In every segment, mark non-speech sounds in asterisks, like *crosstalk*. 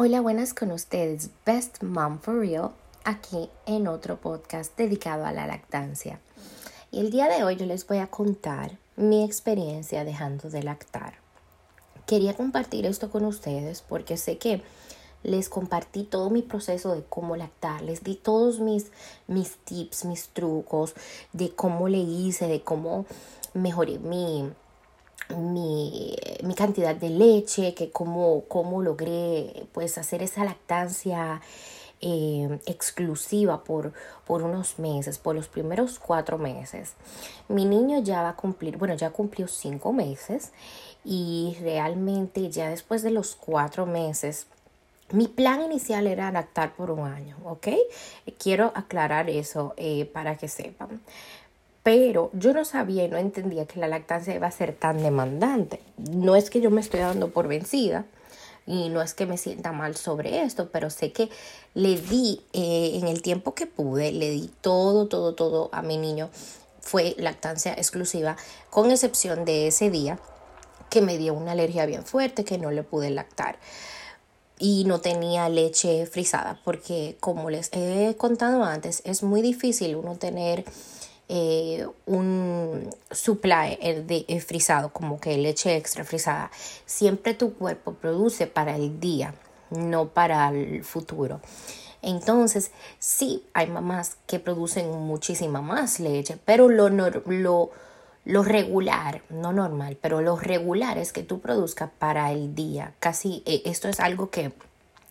Hola, buenas con ustedes, Best Mom for Real, aquí en otro podcast dedicado a la lactancia. Y el día de hoy yo les voy a contar mi experiencia dejando de lactar. Quería compartir esto con ustedes porque sé que les compartí todo mi proceso de cómo lactar, les di todos mis, mis tips, mis trucos, de cómo le hice, de cómo mejoré mi, mi, mi cantidad de leche, que cómo, cómo logré pues hacer esa lactancia eh, exclusiva por, por unos meses, por los primeros cuatro meses. Mi niño ya va a cumplir, bueno, ya cumplió cinco meses y realmente ya después de los cuatro meses, mi plan inicial era lactar por un año, ¿ok? Quiero aclarar eso eh, para que sepan pero yo no sabía y no entendía que la lactancia iba a ser tan demandante. No es que yo me estoy dando por vencida y no es que me sienta mal sobre esto, pero sé que le di eh, en el tiempo que pude, le di todo, todo, todo a mi niño. Fue lactancia exclusiva, con excepción de ese día que me dio una alergia bien fuerte que no le pude lactar y no tenía leche frisada porque como les he contado antes es muy difícil uno tener eh, un supply de frisado, como que leche extra frisada, siempre tu cuerpo produce para el día, no para el futuro. Entonces, sí, hay mamás que producen muchísima más leche, pero lo, lo, lo regular, no normal, pero lo regular es que tú produzcas para el día. Casi eh, esto es algo que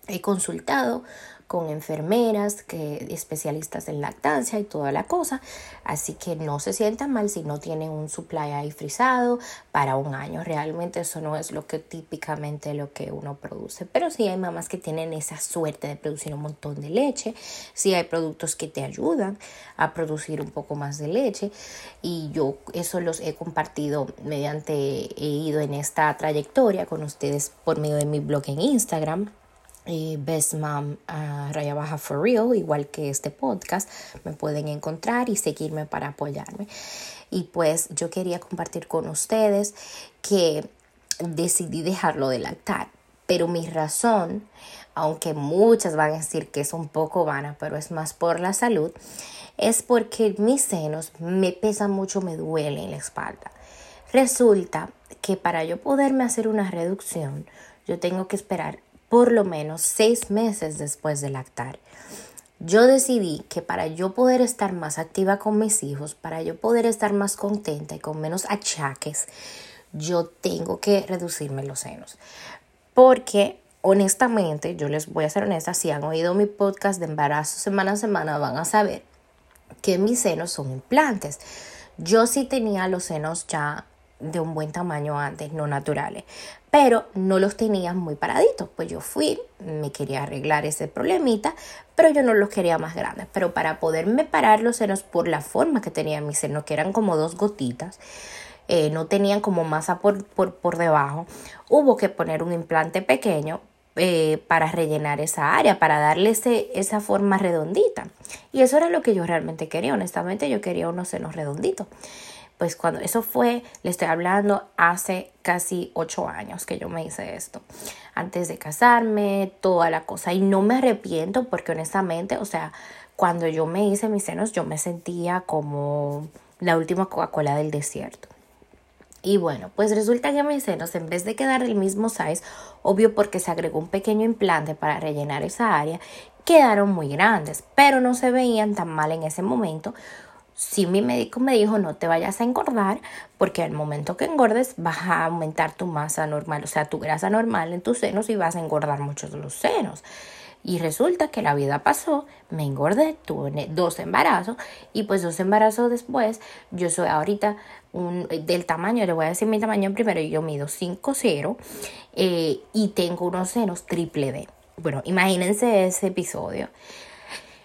he consultado con enfermeras, que, especialistas en lactancia y toda la cosa. Así que no se sientan mal si no tienen un supply ahí frisado para un año. Realmente eso no es lo que típicamente lo que uno produce. Pero sí hay mamás que tienen esa suerte de producir un montón de leche. Sí hay productos que te ayudan a producir un poco más de leche. Y yo eso los he compartido mediante, he ido en esta trayectoria con ustedes por medio de mi blog en Instagram eh, Best Mom uh, Raya Baja for Real, igual que este podcast, me pueden encontrar y seguirme para apoyarme. Y pues yo quería compartir con ustedes que decidí dejarlo de lactar, pero mi razón, aunque muchas van a decir que es un poco vana, pero es más por la salud, es porque mis senos me pesan mucho, me duele en la espalda. Resulta que para yo poderme hacer una reducción, yo tengo que esperar por lo menos seis meses después de lactar. Yo decidí que para yo poder estar más activa con mis hijos, para yo poder estar más contenta y con menos achaques, yo tengo que reducirme los senos. Porque honestamente, yo les voy a ser honesta, si han oído mi podcast de embarazo semana a semana, van a saber que mis senos son implantes. Yo sí tenía los senos ya de un buen tamaño antes, no naturales, pero no los tenía muy paraditos. Pues yo fui, me quería arreglar ese problemita, pero yo no los quería más grandes. Pero para poderme parar los senos por la forma que tenía mis senos, que eran como dos gotitas, eh, no tenían como masa por, por, por, debajo, hubo que poner un implante pequeño eh, para rellenar esa área, para darle ese, esa forma redondita. Y eso era lo que yo realmente quería, honestamente yo quería unos senos redonditos pues cuando eso fue, le estoy hablando hace casi ocho años que yo me hice esto. Antes de casarme, toda la cosa. Y no me arrepiento porque honestamente, o sea, cuando yo me hice mis senos, yo me sentía como la última Coca-Cola del desierto. Y bueno, pues resulta que mis senos, en vez de quedar del mismo size, obvio porque se agregó un pequeño implante para rellenar esa área, quedaron muy grandes, pero no se veían tan mal en ese momento si mi médico me dijo no te vayas a engordar porque al momento que engordes vas a aumentar tu masa normal, o sea, tu grasa normal en tus senos y vas a engordar muchos de los senos. Y resulta que la vida pasó, me engordé, tuve dos embarazos y pues dos embarazos después, yo soy ahorita un, del tamaño, le voy a decir mi tamaño primero, yo mido 5'0 eh, y tengo unos senos triple D. Bueno, imagínense ese episodio.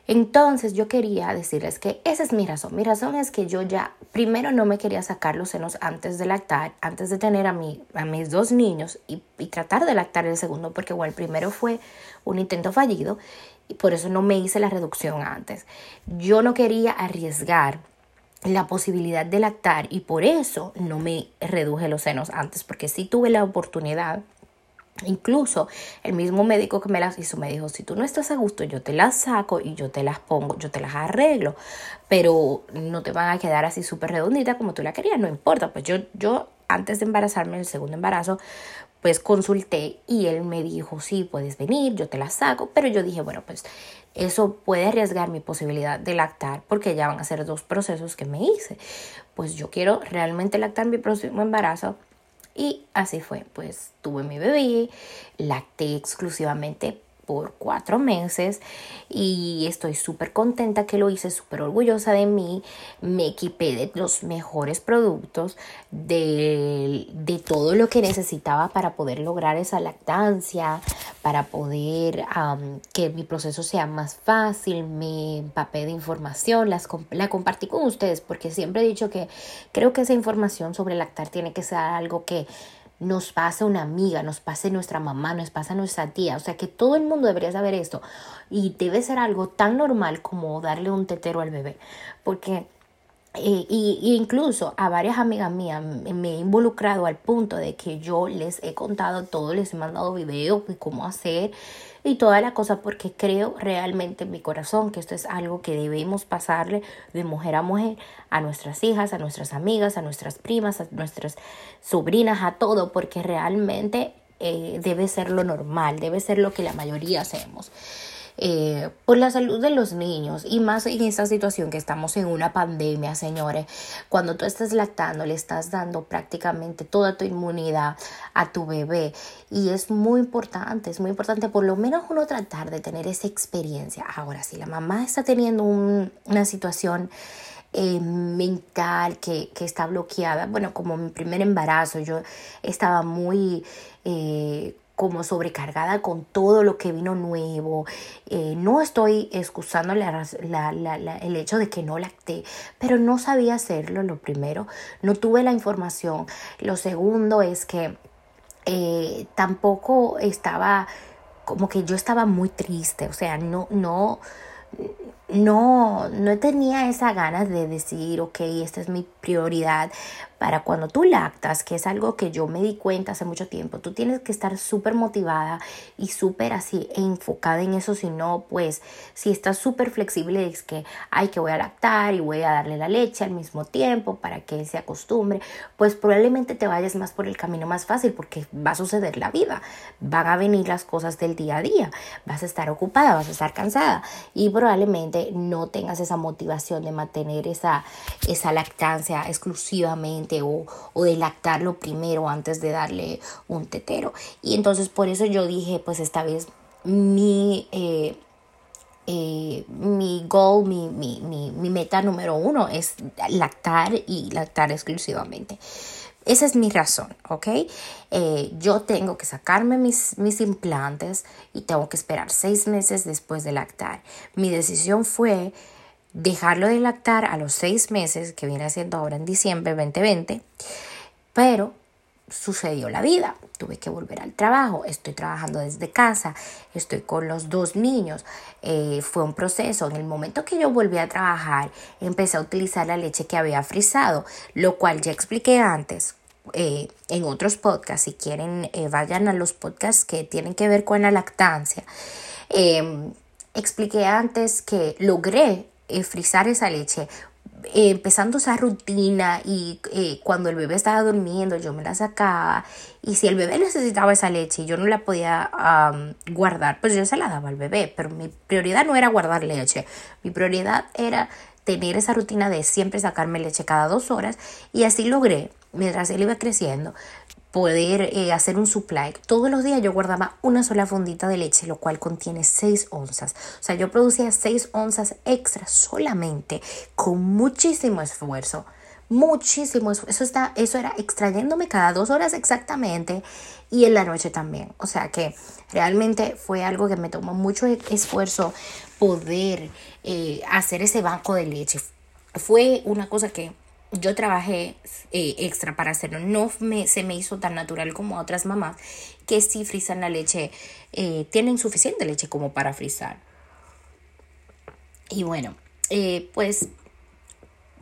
Entonces yo quería decirles que esa es mi razón. Mi razón es que yo ya primero no me quería sacar los senos antes de lactar, antes de tener a, mi, a mis dos niños y, tratar de lactar el segundo, porque bueno, el primero fue un intento fallido y por eso no me hice la reducción antes. Yo no quería arriesgar la posibilidad de lactar y por eso no me reduje los senos antes, porque sí tuve la oportunidad Incluso el mismo médico que me las hizo me dijo, si tú no estás a gusto, yo te las saco y yo te las pongo, yo te las arreglo, pero no te van a quedar así súper redonditas como tú la querías, no importa. Pues yo, yo antes de embarazarme, el segundo embarazo, pues consulté y él me dijo, sí, puedes venir, yo te las saco, pero yo dije, bueno, pues eso puede arriesgar mi posibilidad de lactar porque ya van a ser dos procesos que me hice. Pues yo quiero realmente lactar mi próximo embarazo y así fue, pues tuve mi bebé, lacté exclusivamente por cuatro meses y estoy súper contenta que lo hice, súper orgullosa de mí. Me equipé de los mejores productos, de, de, todo lo que necesitaba para poder lograr esa lactancia, para poder que mi proceso sea más fácil. Me empapé de información, las, la compartí con ustedes porque siempre he dicho que creo que esa información sobre lactar tiene que ser algo que nos pasa una amiga, nos pase nuestra mamá, nos pasa nuestra tía. O sea que todo el mundo debería saber esto. Y debe ser algo tan normal como darle un tetero al bebé. Porque eh, y, incluso a varias amigas mías me he involucrado al punto de que yo les he contado todo, les he mandado videos de cómo hacer y toda la cosa porque creo realmente en mi corazón que esto es algo que debemos pasarle de mujer a mujer a nuestras hijas, a nuestras amigas, a nuestras primas, a nuestras sobrinas, a todo, porque realmente eh, debe ser lo normal, debe ser lo que la mayoría hacemos. Eh, por la salud de los niños y más en esta situación que estamos en una pandemia, señores. Cuando tú estás lactando, le estás dando prácticamente toda tu inmunidad a tu bebé y es muy importante, es muy importante por lo menos uno tratar de tener esa experiencia. Ahora, si la mamá está teniendo una situación eh, mental que, que, está bloqueada. Bueno, como mi primer embarazo, yo estaba muy eh, como sobrecargada con todo lo que vino nuevo. Eh, no estoy excusando el hecho de que no lacté, pero no sabía hacerlo, lo primero. No tuve la información. Lo segundo es que eh, tampoco estaba, como que yo estaba muy triste, o sea, no, no, no, no tenía esa ganas de decir, ok, esta es mi prioridad para cuando tú lactas, que es algo que yo me di cuenta hace mucho tiempo, tú tienes que estar súper motivada y súper así enfocada en eso, si no, pues si estás súper flexible es que, ay, que voy a lactar y voy a darle la leche al mismo tiempo para que él se acostumbre, pues probablemente te vayas más por el camino más fácil porque va a suceder la vida, van a venir las cosas del día a día, vas a estar ocupada, vas a estar cansada y probablemente no tengas esa motivación de mantener esa, esa lactancia exclusivamente o, de lactarlo primero antes de darle un tetero. Y entonces por eso yo dije, pues esta vez mi, eh, eh, mi goal, mi, mi, mi, meta número uno es lactar y lactar exclusivamente. Esa es mi razón, ¿ok? Eh, yo tengo que sacarme mis, mis implantes y tengo que esperar seis meses después de lactar. Mi decisión fue dejarlo de lactar a los seis meses, que viene siendo ahora en diciembre 2020, pero sucedió la vida, tuve que volver al trabajo, estoy trabajando desde casa, estoy con los dos niños, eh, fue un proceso, en el momento que yo volví a trabajar empecé a utilizar la leche que había frisado, lo cual ya expliqué antes. Eh, en otros podcasts, si quieren, eh, vayan a los podcasts que tienen que ver con la lactancia. Expliqué antes que logré eh, frizar esa leche, eh, empezando esa rutina y eh, cuando el bebé estaba durmiendo yo me la sacaba y si el bebé necesitaba esa leche y yo no la podía guardar, pues yo se la daba al bebé, pero mi prioridad no era guardar leche, mi prioridad era tener esa rutina de siempre sacarme leche cada dos horas y así logré, mientras él iba creciendo, poder eh, hacer un supply. Todos los días yo guardaba una sola fundita de leche, lo cual contiene 6 onzas. O sea, yo producía 6 onzas extra solamente con muchísimo esfuerzo. Muchísimo esfuerzo. Eso, está, eso era extrayéndome cada dos horas exactamente y en la noche también. O sea que realmente fue algo que me tomó mucho esfuerzo poder eh, hacer ese banco de leche. Fue una cosa que yo trabajé eh, extra para hacerlo. No me, se me hizo tan natural como a otras mamás que si frisan la leche, eh, tienen suficiente leche como para frizar. Y bueno, eh, pues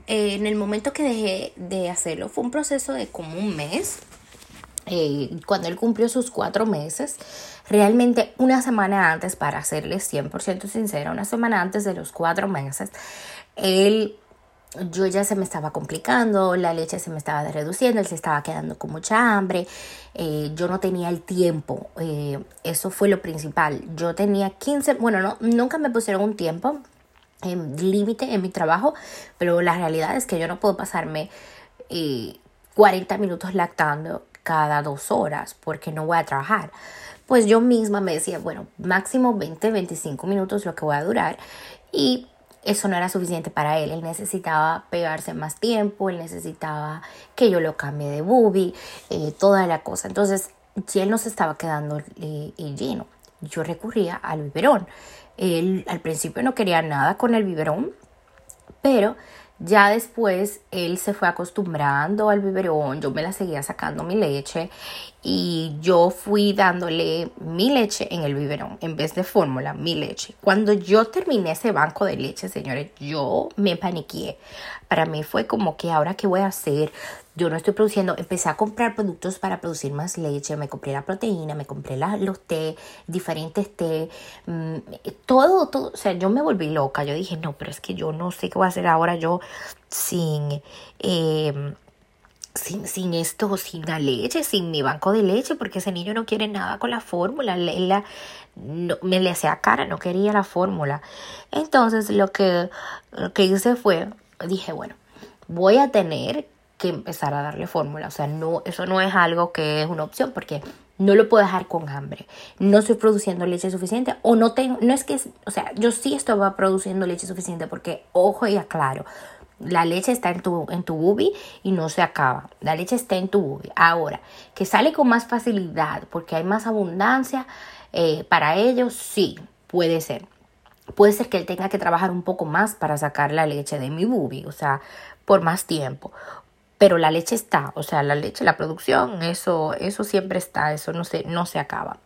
en el momento que dejé de hacerlo fue un proceso de como un mes. cuando él cumplió sus cuatro meses, realmente una semana antes, para serles 100% sincera, una semana antes de los cuatro meses, él, yo ya se me estaba complicando, la leche se me estaba reduciendo, él se estaba quedando con mucha hambre, eh, yo no tenía el tiempo, eh, eso fue lo principal, yo tenía 15, bueno, no, nunca me pusieron un tiempo límite en mi trabajo, pero la realidad es que yo no puedo pasarme 40 minutos lactando cada dos horas porque no voy a trabajar. Pues yo misma me decía, bueno, máximo 20, 25 minutos lo que voy a durar y eso no era suficiente para él. Él necesitaba pegarse más tiempo, él necesitaba que yo lo cambie de booby, eh, toda la cosa. Entonces, él no se estaba quedando eh, lleno, yo recurría al biberón. Él al principio no quería nada con el biberón, pero ya después él se fue acostumbrando al biberón, yo me la seguía sacando mi leche y yo fui dándole mi leche en el biberón en vez de fórmula, mi leche. Cuando yo terminé ese banco de leche, señores, yo me paniqué. Para mí fue como que ahora qué voy a hacer, yo no estoy produciendo, empecé a comprar productos para producir más leche, me compré la proteína, me compré los té, diferentes té, mm, todo, todo, o sea, yo me volví loca, yo dije, no, pero es que yo no sé qué voy a hacer ahora yo sin... Em, sin, sin, esto, sin la leche, sin mi banco de leche, porque ese niño no quiere nada con la fórmula, la, no, me le hacía cara, no quería la fórmula. Entonces lo que, lo que hice fue, dije, bueno, voy a tener que empezar a darle fórmula. O sea, no, eso no es algo que es una opción porque no lo puedo dejar con hambre. No estoy produciendo leche suficiente o no tengo, no es que, o sea, yo sí estaba produciendo leche suficiente porque, ojo y aclaro, la leche está en tu, en tu bubi y no se acaba. La leche está en tu bubi. Ahora, que sale con más facilidad porque hay más abundancia eh, para ellos, sí, puede ser. Puede ser que él tenga que trabajar un poco más para sacar la leche de mi bubi, o sea, por más tiempo pero la leche está, o sea, la leche, la producción, eso, eso siempre está, eso no se, no se acaba.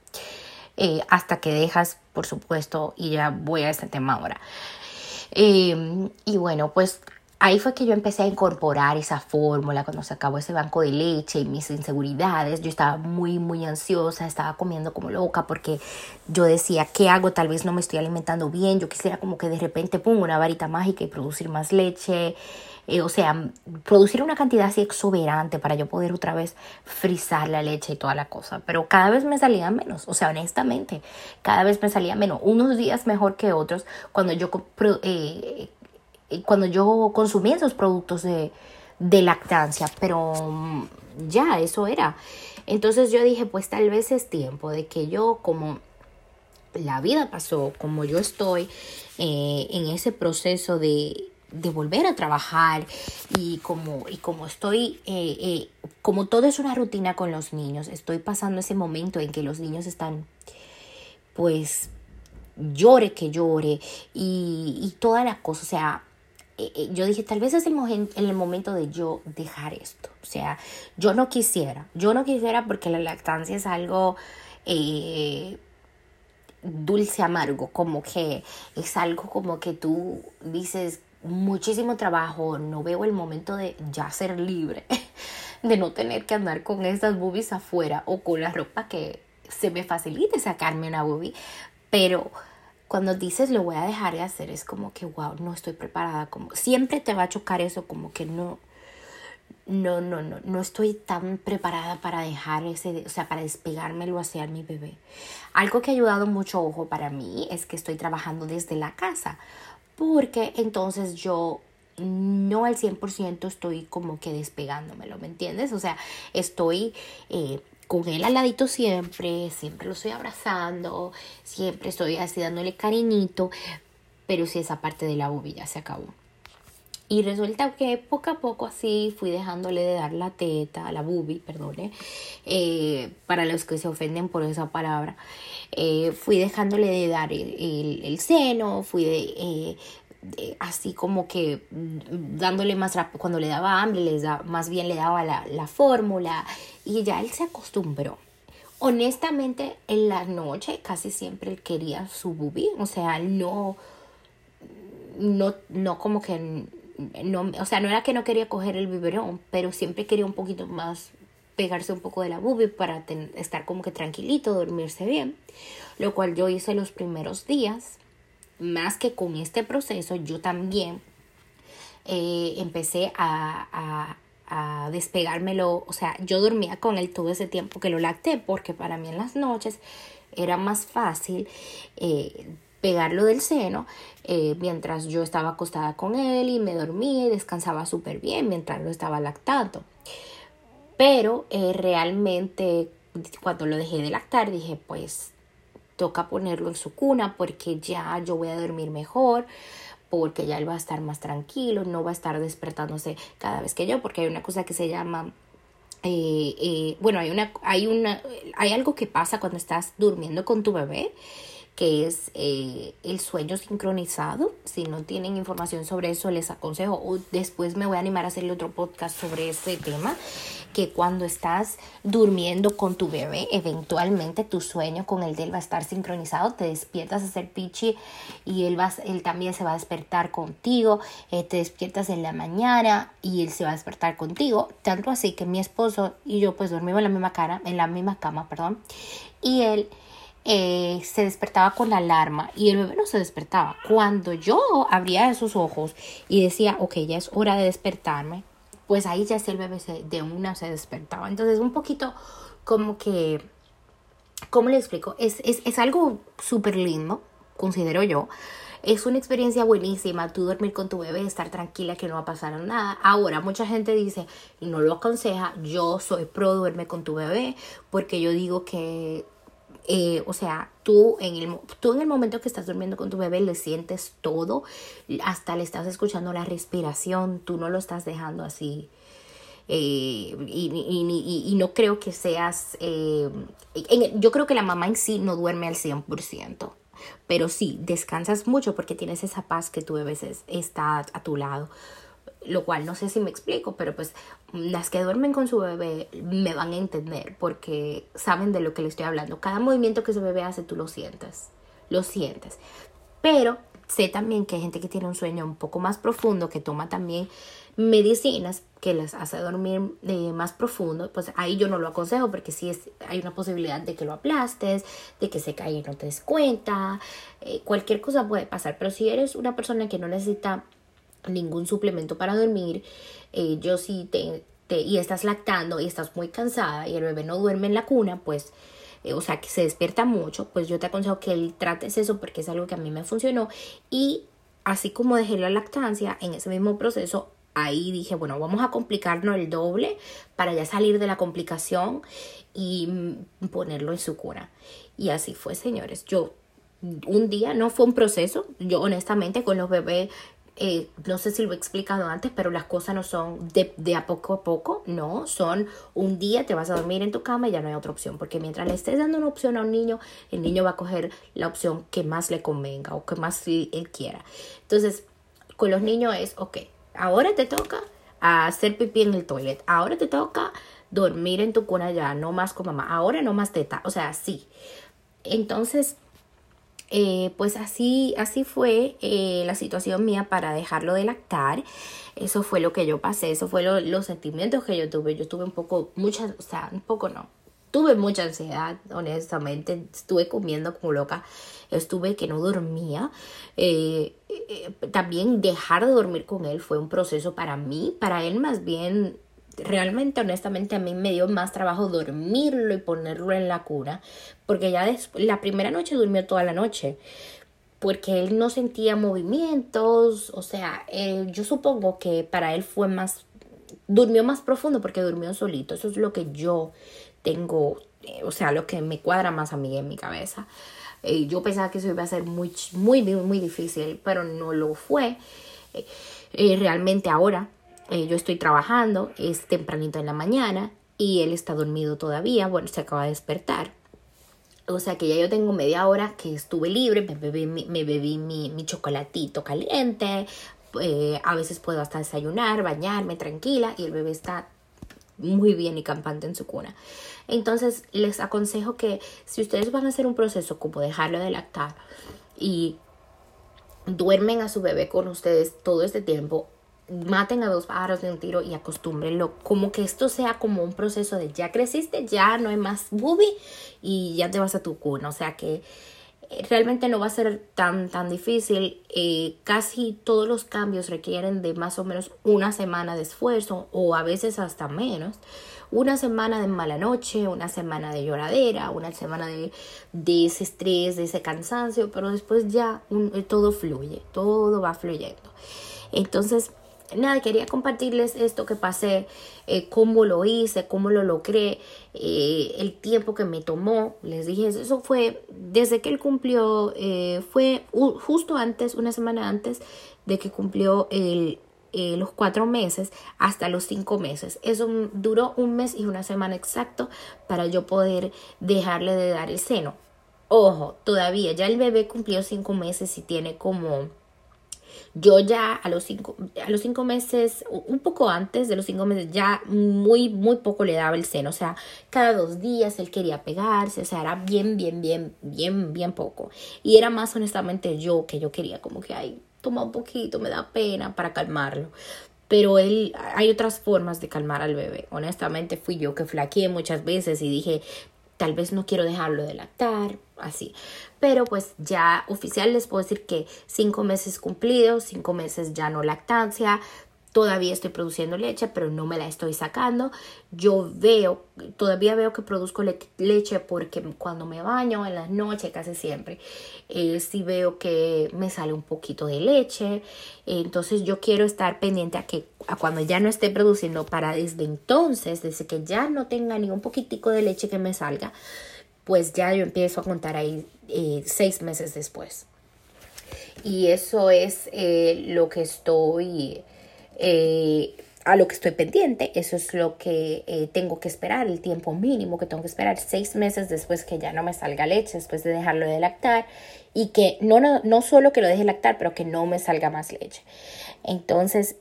Eh, hasta que dejas, por supuesto, y ya voy a ese tema ahora. Em, y bueno, pues ahí fue que yo empecé a incorporar esa fórmula cuando se acabó ese banco de leche y mis inseguridades. Yo estaba muy, muy ansiosa, estaba comiendo como loca porque yo decía, ¿qué hago? Tal vez no me estoy alimentando bien. Yo quisiera como que de repente pongo una varita mágica y producir más leche. Eh, o sea, producir una cantidad así exuberante para yo poder otra vez frizar la leche y toda la cosa. Pero cada vez me salía menos, o sea, honestamente, cada vez me salía menos. Unos días mejor que otros cuando yo, eh, cuando yo consumía esos productos de, de lactancia, pero mm, ya, eso era. Entonces yo dije, pues tal vez es tiempo de que yo como la vida pasó, como yo estoy en ese proceso de de volver a trabajar y como, y como estoy, eh, eh, como todo es una rutina con los niños, estoy pasando ese momento en que los niños están, pues, llore que llore y, y toda la cosa, o sea, eh, yo dije, tal vez es el, el momento de yo dejar esto, o sea, yo no quisiera, yo no quisiera porque la lactancia es algo... dulce amargo, como que es algo como que tú dices, muchísimo trabajo, no veo el momento de ya ser libre, *laughs* de no tener que andar con esas boobies afuera o con la ropa que se me facilite sacarme una boobie, pero cuando dices lo voy a dejar de hacer es como que wow, no estoy preparada, como siempre te va a chocar eso como que no no, no, no, no estoy tan preparada para dejar ese, o sea, para despegármelo hacia mi bebé. Algo que ha ayudado mucho, ojo, para mí es que estoy trabajando desde la casa porque entonces yo no al 100% estoy como que despegándomelo, ¿me entiendes? O sea, estoy eh, con él al ladito siempre, siempre lo estoy abrazando, siempre estoy así dándole cariñito, pero si esa parte de la bobilla se acabó. Y resulta que poco a poco así fui dejándole de dar la teta, la bubi, perdone, eh, para los que se ofenden por esa palabra. Eh, fui dejándole de dar el, seno, fui eh, así como que dándole más rápido, cuando le daba hambre, les da, más bien le daba la, la fórmula y ya él se acostumbró. Honestamente, en la noche casi siempre quería su bubi, o sea, no, no, no como que no, o sea, no era que no quería coger el biberón, pero siempre quería un poquito más pegarse un poco de la bubi para estar como que tranquilito, dormirse bien, lo cual yo hice los primeros días. Más que con este proceso, yo también eh, empecé a, a, a, despegármelo, o sea, yo dormía con él todo ese tiempo que lo lacté, porque para mí en las noches era más fácil eh, pegarlo del seno eh, mientras yo estaba acostada con él y me dormía y descansaba súper bien mientras lo estaba lactando. Pero realmente cuando lo dejé de lactar dije pues toca ponerlo en su cuna porque ya yo voy a dormir mejor porque ya él va a estar más tranquilo, no va a estar despertándose cada vez que yo, porque hay una cosa que se llama eh, bueno, hay una, hay una, hay algo que pasa cuando estás durmiendo con tu bebé que es eh, el sueño sincronizado. Si no tienen información sobre eso, les aconsejo. O después me voy a animar a hacerle otro podcast sobre ese tema. Que cuando estás durmiendo con tu bebé, eventualmente tu sueño con el de él va a estar sincronizado. Te despiertas a hacer pichi y él, va, él también se va a despertar contigo. Eh, te despiertas en la mañana y él se va a despertar contigo. Tanto así que mi esposo y yo pues dormimos en la misma cara, en la misma cama, perdón. Y él eh, se despertaba con la alarma y el bebé no se despertaba. Cuando yo abría esos ojos y decía, ok, ya es hora de despertarme, pues ahí ya el bebé de una se despertaba. Entonces, un poquito como que, ¿cómo le explico? Es, es, es algo súper lindo, considero yo. Es una experiencia buenísima, tú dormir con tu bebé, estar tranquila que no va a pasar nada. Ahora, mucha gente dice, y no lo aconseja, yo soy pro duerme con tu bebé, porque yo digo que eh, o sea, tú en, el, tú en el momento que estás durmiendo con tu bebé le sientes todo, hasta le estás escuchando la respiración, tú no lo estás dejando así. Eh, y, no creo que seas, eh, yo creo que la mamá en sí no duerme al 100%, pero sí, descansas mucho porque tienes esa paz que tu bebé está a tu lado lo cual no sé si me explico, pero pues las que duermen con su bebé me van a entender porque saben de lo que le estoy hablando. Cada movimiento que su bebé hace tú lo sientes, lo sientes. Pero sé también que hay gente que tiene un sueño un poco más profundo, que toma también medicinas que les hace dormir eh, más profundo, pues ahí yo no lo aconsejo porque sí hay una posibilidad de que lo aplastes, de que se caiga y no te des cuenta, eh, cualquier cosa puede pasar, pero si eres una persona que no necesita ningún suplemento para dormir. Eh, yo sí te, te, y estás lactando y estás muy cansada y el bebé no duerme en la cuna, pues, eh, o sea, que se despierta mucho, pues yo te aconsejo que él trates eso porque es algo que a mí me funcionó. Y así como dejé la lactancia, en ese mismo proceso, ahí dije, bueno, vamos a complicarnos el doble para ya salir de la complicación y mm, ponerlo en su cuna. Y así fue, señores. Yo un día no fue un proceso. Yo honestamente con los bebés eh, no sé si lo he explicado antes, pero las cosas no son de, de, a poco a poco, no, son un día te vas a dormir en tu cama y ya no hay otra opción, porque mientras le estés dando una opción a un niño, el niño va a coger la opción que más le convenga o que más él quiera. Entonces, con los niños es, ok, ahora te toca hacer pipí en el toilet, ahora te toca dormir en tu cuna ya, no más con mamá, ahora no más teta, o sea, sí. Entonces, eh, pues así, así fue eh, la situación mía para dejarlo de lactar. Eso fue lo que yo pasé, eso fue los sentimientos que yo tuve. Yo tuve un poco, mucha, o sea, un poco no. Tuve mucha ansiedad, honestamente. Estuve comiendo como loca. Estuve que no dormía. Eh, también dejar de dormir con él fue un proceso para mí. Para él más bien realmente, honestamente, a mí me dio más trabajo dormirlo y ponerlo en la cuna, porque ya la primera noche durmió toda la noche, porque él no sentía movimientos, o sea, yo supongo que para él fue más, durmió más profundo porque durmió solito, eso es lo que yo tengo, eh, o sea, lo que me cuadra más a mí en mi cabeza. Eh, yo pensaba que eso iba a ser muy, muy, muy difícil, pero no lo fue. Eh, realmente ahora eh, yo estoy trabajando, es tempranito en la mañana y él está dormido todavía, bueno, se acaba de despertar. O sea que ya yo tengo media hora que estuve libre, me bebí, mi, mi chocolatito caliente, eh, a veces puedo hasta desayunar, bañarme tranquila y el bebé está muy bien y campante en su cuna. Entonces les aconsejo que si ustedes van a hacer un proceso como dejarlo de lactar y duermen a su bebé con ustedes todo este tiempo, maten a dos pájaros de un tiro y acostúmbrenlo. Como que esto sea como un proceso de ya creciste, ya no hay más booby y ya te vas a tu cuna. O sea que eh, realmente no va a ser tan, tan difícil. Eh, casi todos los cambios requieren de más o menos una semana de esfuerzo o a veces hasta menos. Una semana de mala noche, una semana de lloradera, una semana de, de ese estrés, de ese cansancio, pero después ya eh, todo fluye, todo va fluyendo. Entonces, nada, quería compartirles esto que pasé, eh, cómo lo hice, cómo lo logré, eh, el tiempo que me tomó. Les dije, eso fue desde que él cumplió, eh, fue justo antes, una semana antes de que cumplió los cuatro meses hasta los cinco meses. Eso duró un mes y una semana exacto para yo poder dejarle de dar el seno. Ojo, todavía, ya el bebé cumplió cinco meses y tiene como yo ya a los cinco, a los cinco meses, un poco antes de los cinco meses, ya muy, muy poco le daba el seno. O sea, cada dos días él quería pegarse. O sea, era bien, bien, bien, bien, bien poco. Y era más honestamente yo que yo quería como que, ay, toma un poquito, me da pena para calmarlo. Pero él, hay otras formas de calmar al bebé. Honestamente fui yo que flaqueé muchas veces y dije, tal vez no quiero dejarlo de lactar, así. Pero pues ya oficial les puedo decir que cinco meses cumplidos, cinco meses ya no lactancia, todavía estoy produciendo leche, pero no me la estoy sacando. Yo veo, todavía veo que produzco leche porque cuando me baño en las noches, casi siempre, eh, sí veo que me sale un poquito de leche. Entonces yo quiero estar pendiente a que a cuando ya no esté produciendo para desde entonces, desde que ya no tenga ni un poquitico de leche que me salga, pues ya yo empiezo a contar ahí eh, seis meses después. Y eso es eh, lo que estoy eh, a lo que estoy pendiente, eso es lo que tengo que esperar, el tiempo mínimo que tengo que esperar, seis meses después que ya no me salga leche, después de dejarlo de lactar y que no, no, no solo que lo deje lactar, pero que no me salga más leche. Entonces,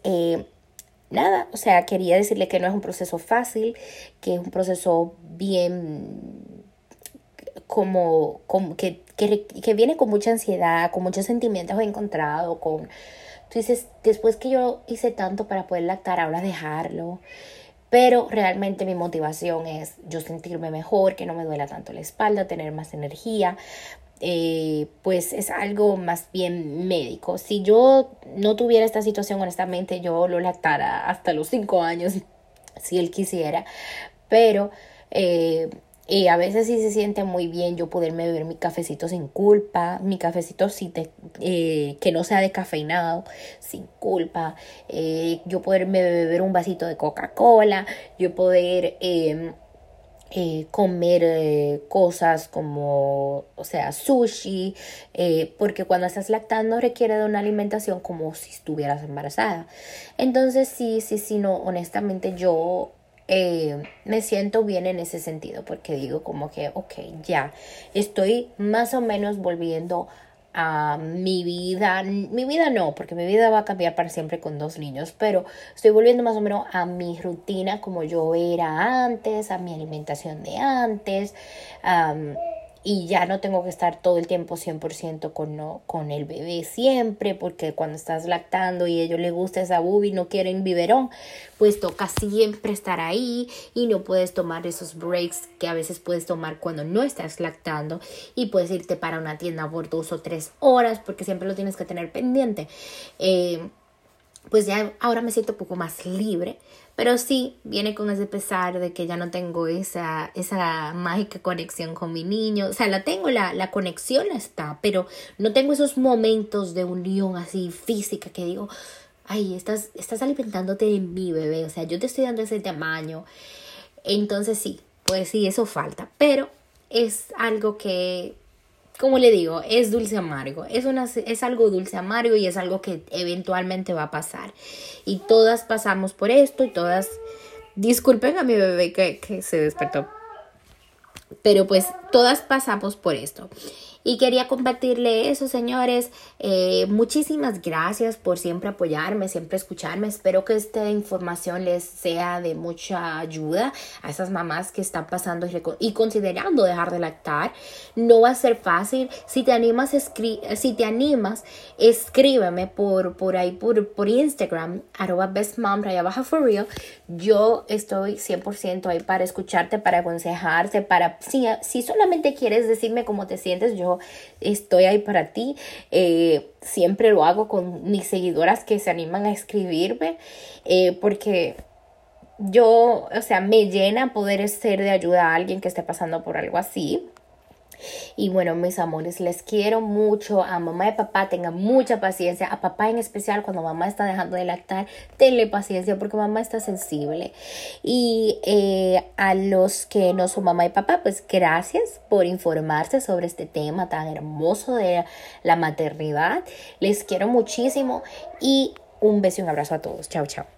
nada, o sea, quería decirle que no es un proceso fácil, que es un proceso bien como, como que, que, que viene con mucha ansiedad, con muchos sentimientos encontrados, con Tú dices, después que yo hice tanto para poder lactar, ahora dejarlo. Pero realmente mi motivación es yo sentirme mejor, que no me duela tanto la espalda, tener más energía. Eh, pues es algo más bien médico. Si yo no tuviera esta situación, honestamente, yo lo lactara hasta los cinco años, *laughs* si él quisiera. Pero eh, y a veces sí se siente muy bien yo poderme beber mi cafecito sin culpa, mi cafecito eh, que no sea descafeinado, sin culpa, eh, yo poderme beber un vasito de Coca-Cola, yo poder em, eh, comer cosas como, o sea, sushi, porque cuando estás lactando requiere de una alimentación como si estuvieras embarazada. Entonces sí, sí, sí, no, honestamente yo eh, me siento bien en ese sentido porque digo como que, ok, ya, estoy más o menos volviendo a mi vida, mi vida no, porque mi vida va a cambiar para siempre con dos niños, pero estoy volviendo más o menos a mi rutina como yo era antes, a mi alimentación de antes y ya no tengo que estar todo el tiempo 100% con, no, con el bebé siempre, porque cuando estás lactando y a ellos les gusta esa bubi no quieren biberón, pues toca siempre estar ahí y no puedes tomar esos breaks que a veces puedes tomar cuando no estás lactando y puedes irte para una tienda por dos o tres horas porque siempre lo tienes que tener pendiente. Eh, pues ya ahora me siento un poco más libre pero sí, viene con ese pesar de que ya no tengo esa, esa mágica conexión con mi niño. O sea, la tengo, la, la conexión está, pero no tengo esos momentos de unión así física que digo, ay, estás, estás alimentándote de mi bebé. O sea, yo te estoy dando ese tamaño. Entonces sí, pues sí, eso falta. Pero es algo que como le digo, es dulce amargo. Es, es algo dulce amargo y es algo que eventualmente va a pasar. Y todas pasamos por esto y todas... Disculpen a mi bebé que, que se despertó. Pero pues todas pasamos por esto. Y quería compartirle eso, señores. Eh, muchísimas gracias por siempre apoyarme, siempre escucharme. Espero que esta información les sea de mucha ayuda a esas mamás que están pasando y considerando dejar de lactar. No va a ser fácil. Si te animas, si te animas, escríbeme por, por ahí, por, por Instagram, arroba bestmom, baja for real. Yo estoy 100% ahí para escucharte, para aconsejarte, para... Si, si solamente quieres decirme cómo te sientes, estoy ahí para ti. Eh, siempre lo hago con mis seguidoras que se animan a escribirme eh, porque yo, o sea, me llena poder ser de ayuda a alguien que esté pasando por algo así. Y bueno, mis amores, les quiero mucho. A mamá y papá tengan mucha paciencia. A papá en especial, cuando mamá está dejando de lactar, tenle paciencia porque mamá está sensible. Y eh, a los que no son mamá y papá, pues gracias por informarse sobre este tema tan hermoso de la maternidad. Les quiero muchísimo y un beso y un abrazo a todos. Chao, chao.